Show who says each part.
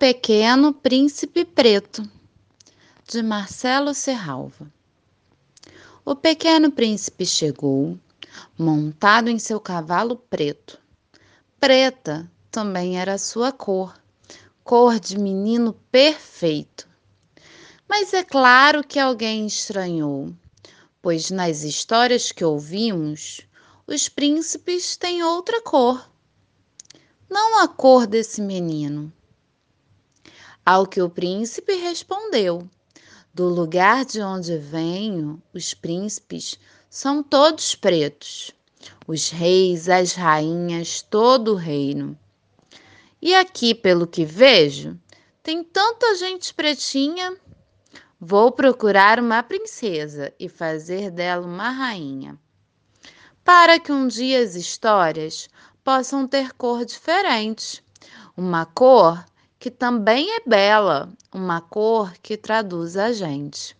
Speaker 1: Pequeno Príncipe Preto, de Marcelo Serralva. O pequeno príncipe chegou, montado em seu cavalo preto. Preta também era sua cor, cor de menino perfeito. Mas é claro que alguém estranhou, pois nas histórias que ouvimos, os príncipes têm outra cor. Não a cor desse menino. Ao que o príncipe respondeu: Do lugar de onde venho, os príncipes são todos pretos, os reis, as rainhas, todo o reino. E aqui, pelo que vejo, tem tanta gente pretinha. Vou procurar uma princesa e fazer dela uma rainha, para que um dia as histórias possam ter cor diferente, uma cor que também é bela, uma cor que traduz a gente.